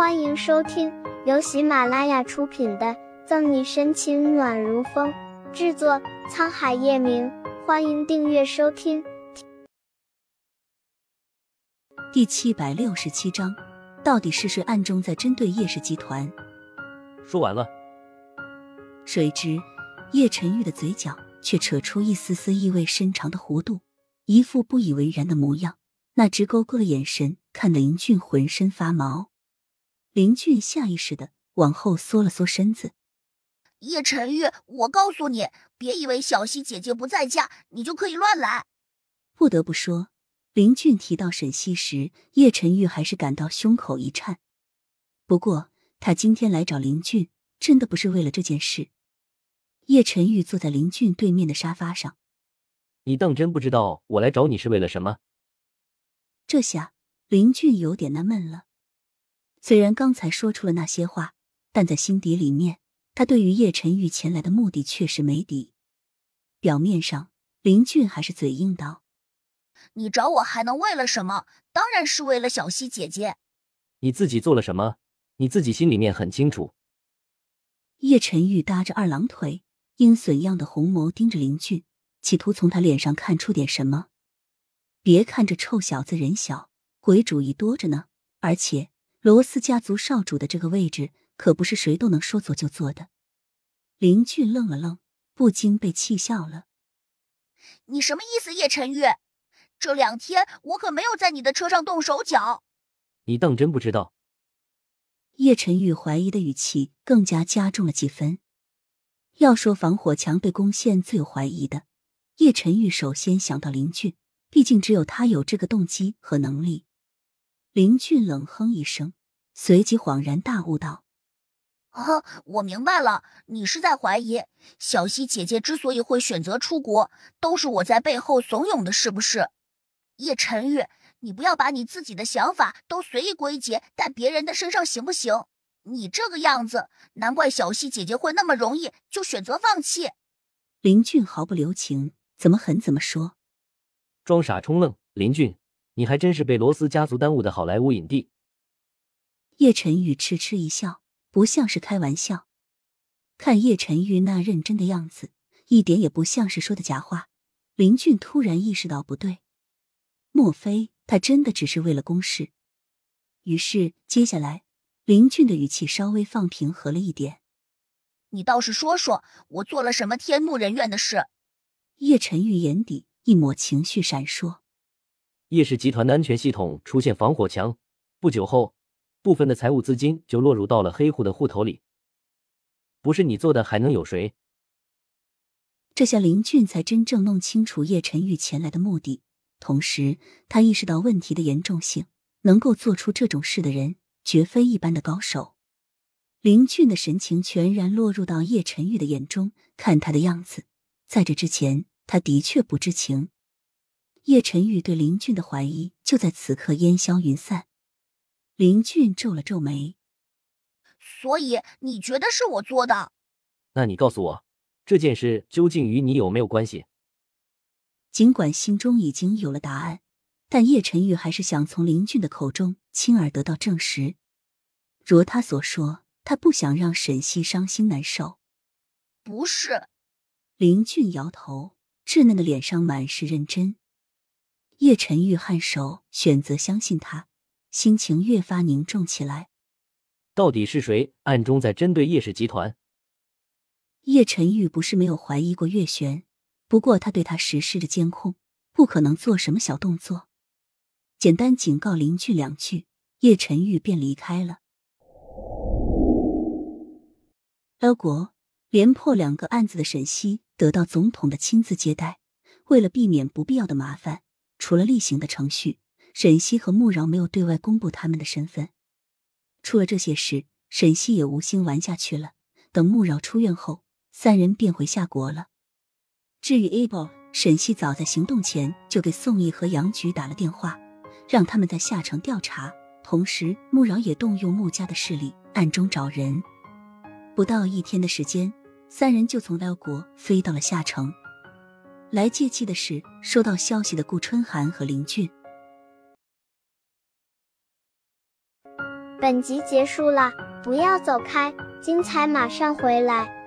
欢迎收听由喜马拉雅出品的《赠你深情暖如风》，制作沧海夜明。欢迎订阅收听。第七百六十七章，到底是谁暗中在针对叶氏集团？说完了。谁知叶晨玉的嘴角却扯出一丝丝意味深长的弧度，一副不以为然的模样，那直勾勾的眼神看得林俊浑身发毛。林俊下意识的往后缩了缩身子。叶晨玉，我告诉你，别以为小溪姐姐不在家，你就可以乱来。不得不说，林俊提到沈西时，叶晨玉还是感到胸口一颤。不过，他今天来找林俊，真的不是为了这件事。叶晨玉坐在林俊对面的沙发上。你当真不知道我来找你是为了什么？这下林俊有点纳闷了。虽然刚才说出了那些话，但在心底里面，他对于叶晨玉前来的目的确实没底。表面上，林俊还是嘴硬道：“你找我还能为了什么？当然是为了小溪姐姐。你自己做了什么？你自己心里面很清楚。”叶晨玉搭着二郎腿，阴损样的红眸盯着林俊，企图从他脸上看出点什么。别看这臭小子人小，鬼主意多着呢，而且。罗斯家族少主的这个位置可不是谁都能说做就做的。林俊愣了愣，不禁被气笑了。你什么意思，叶晨玉？这两天我可没有在你的车上动手脚。你当真不知道？叶晨玉怀疑的语气更加加重了几分。要说防火墙被攻陷最有怀疑的，叶晨玉首先想到林俊，毕竟只有他有这个动机和能力。林俊冷哼一声，随即恍然大悟道：“啊，我明白了，你是在怀疑小溪姐姐之所以会选择出国，都是我在背后怂恿的，是不是？”叶晨玉，你不要把你自己的想法都随意归结在别人的身上，行不行？你这个样子，难怪小溪姐姐会那么容易就选择放弃。林俊毫不留情，怎么狠怎么说，装傻充愣，林俊。你还真是被罗斯家族耽误的好莱坞影帝。叶晨玉痴痴一笑，不像是开玩笑。看叶晨玉那认真的样子，一点也不像是说的假话。林俊突然意识到不对，莫非他真的只是为了公事？于是接下来，林俊的语气稍微放平和了一点：“你倒是说说，我做了什么天怒人怨的事？”叶晨玉眼底一抹情绪闪烁。叶氏集团的安全系统出现防火墙，不久后，部分的财务资金就落入到了黑户的户头里。不是你做的，还能有谁？这下林俊才真正弄清楚叶晨玉前来的目的，同时他意识到问题的严重性。能够做出这种事的人，绝非一般的高手。林俊的神情全然落入到叶晨玉的眼中，看他的样子，在这之前，他的确不知情。叶晨玉对林俊的怀疑就在此刻烟消云散。林俊皱了皱眉：“所以你觉得是我做的？那你告诉我，这件事究竟与你有没有关系？”尽管心中已经有了答案，但叶晨玉还是想从林俊的口中亲耳得到证实。如他所说，他不想让沈西伤心难受。不是，林俊摇头，稚嫩的脸上满是认真。叶晨玉颔首，选择相信他，心情越发凝重起来。到底是谁暗中在针对叶氏集团？叶晨玉不是没有怀疑过月璇，不过他对他实施着监控，不可能做什么小动作。简单警告邻居两句，叶晨玉便离开了。L 国连破两个案子的沈西得到总统的亲自接待，为了避免不必要的麻烦。除了例行的程序，沈西和穆饶没有对外公布他们的身份。出了这些事，沈西也无心玩下去了。等穆饶出院后，三人便回夏国了。至于 Able，沈西早在行动前就给宋义和杨局打了电话，让他们在夏城调查。同时，穆饶也动用穆家的势力，暗中找人。不到一天的时间，三人就从辽国飞到了夏城。来借气的是收到消息的顾春寒和林俊。本集结束了，不要走开，精彩马上回来。